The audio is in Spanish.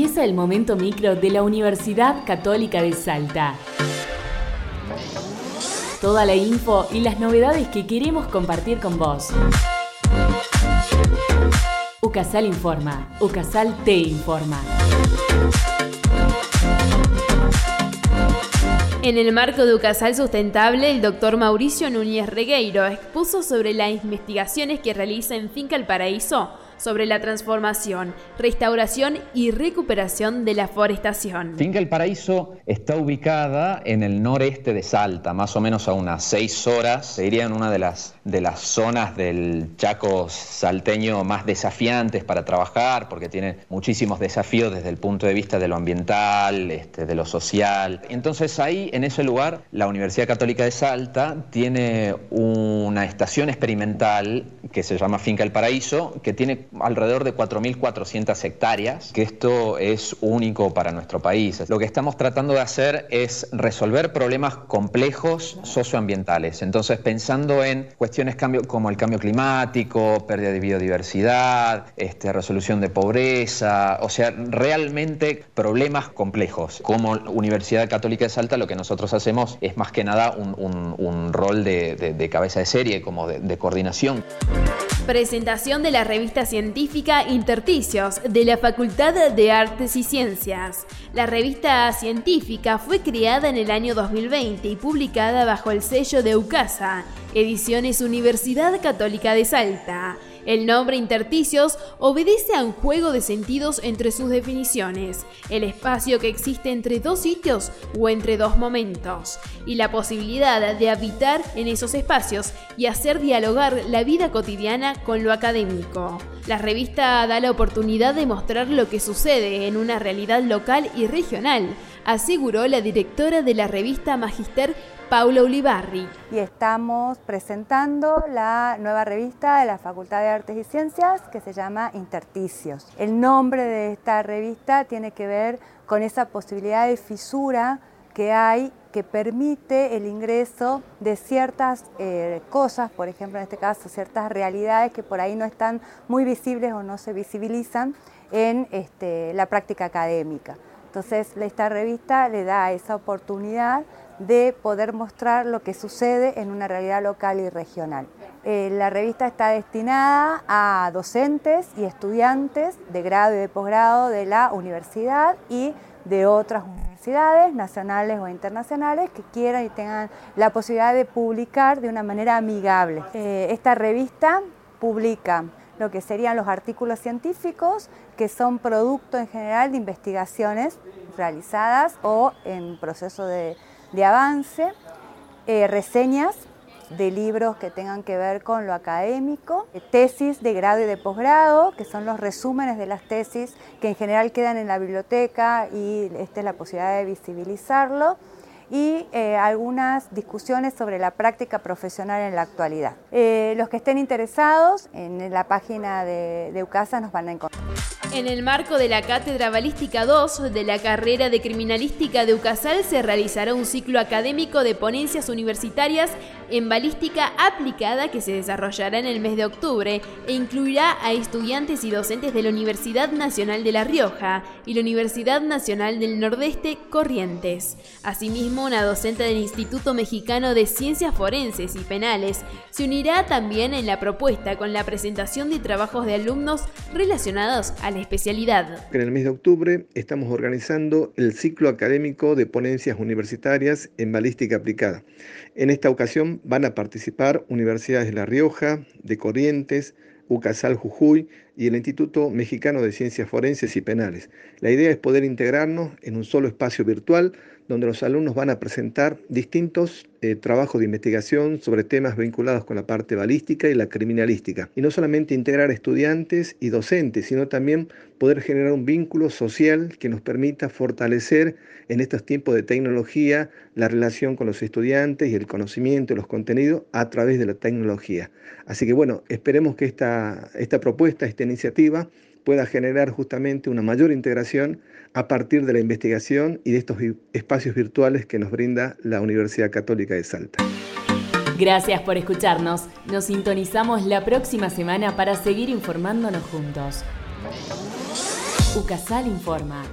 Empieza el momento micro de la Universidad Católica de Salta. Toda la info y las novedades que queremos compartir con vos. Ucasal informa. Ucasal te informa. En el marco de Ucasal Sustentable, el doctor Mauricio Núñez Regueiro expuso sobre las investigaciones que realiza en Finca El Paraíso sobre la transformación, restauración y recuperación de la forestación. Finca El Paraíso está ubicada en el noreste de Salta, más o menos a unas seis horas. Sería en una de las, de las zonas del Chaco salteño más desafiantes para trabajar, porque tiene muchísimos desafíos desde el punto de vista de lo ambiental, este, de lo social. Entonces ahí, en ese lugar, la Universidad Católica de Salta tiene una estación experimental que se llama Finca El Paraíso, que tiene alrededor de 4.400 hectáreas, que esto es único para nuestro país. Lo que estamos tratando de hacer es resolver problemas complejos socioambientales. Entonces, pensando en cuestiones como el cambio climático, pérdida de biodiversidad, este, resolución de pobreza, o sea, realmente problemas complejos. Como Universidad Católica de Salta, lo que nosotros hacemos es más que nada un, rol de, cabeza de serie, como de coordinación. Presentación de la revista científica Interticios de la Facultad de Artes y Ciencias. La revista científica fue creada en el año 2020 y publicada bajo el sello de UCASA, Ediciones Universidad Católica de Salta. El nombre intersticios obedece a un juego de sentidos entre sus definiciones, el espacio que existe entre dos sitios o entre dos momentos, y la posibilidad de habitar en esos espacios y hacer dialogar la vida cotidiana con lo académico. La revista da la oportunidad de mostrar lo que sucede en una realidad local y regional, aseguró la directora de la revista Magister Paula Ulibarri. Y estamos presentando la nueva revista de la Facultad de Artes y Ciencias que se llama Interticios. El nombre de esta revista tiene que ver con esa posibilidad de fisura que hay que permite el ingreso de ciertas eh, cosas, por ejemplo en este caso ciertas realidades que por ahí no están muy visibles o no se visibilizan en este, la práctica académica. Entonces esta revista le da esa oportunidad de poder mostrar lo que sucede en una realidad local y regional. Eh, la revista está destinada a docentes y estudiantes de grado y de posgrado de la universidad y de otras universidades nacionales o internacionales que quieran y tengan la posibilidad de publicar de una manera amigable. Eh, esta revista publica lo que serían los artículos científicos, que son producto en general de investigaciones realizadas o en proceso de de avance, eh, reseñas de libros que tengan que ver con lo académico, eh, tesis de grado y de posgrado, que son los resúmenes de las tesis que en general quedan en la biblioteca y esta es la posibilidad de visibilizarlo y eh, algunas discusiones sobre la práctica profesional en la actualidad. los que estén interesados en la página de, de UCASA nos van a encontrar. En el marco de la Cátedra Balística 2 de la carrera de Criminalística de UCASAL se realizará un ciclo académico de ponencias universitarias en balística aplicada que se desarrollará en el mes de octubre e incluirá a estudiantes y docentes de la Universidad Nacional de La Rioja y la Universidad Nacional del Nordeste Corrientes. Asimismo, una docente del Instituto Mexicano de Ciencias Forenses y Penales se unirá también en la propuesta con la presentación de trabajos de alumnos relacionados a la especialidad. En el mes de octubre estamos organizando el ciclo académico de ponencias universitarias en balística aplicada. En esta ocasión van a participar universidades de La Rioja, de Corrientes, UCASAL Jujuy y el Instituto Mexicano de Ciencias Forenses y Penales. La idea es poder integrarnos en un solo espacio virtual donde los alumnos van a presentar distintos eh, trabajos de investigación sobre temas vinculados con la parte balística y la criminalística. Y no solamente integrar estudiantes y docentes, sino también poder generar un vínculo social que nos permita fortalecer en estos tiempos de tecnología la relación con los estudiantes y el conocimiento y los contenidos a través de la tecnología. Así que bueno, esperemos que esta, esta propuesta, iniciativa pueda generar justamente una mayor integración a partir de la investigación y de estos espacios virtuales que nos brinda la Universidad Católica de Salta. Gracias por escucharnos. Nos sintonizamos la próxima semana para seguir informándonos juntos. UCASAL Informa.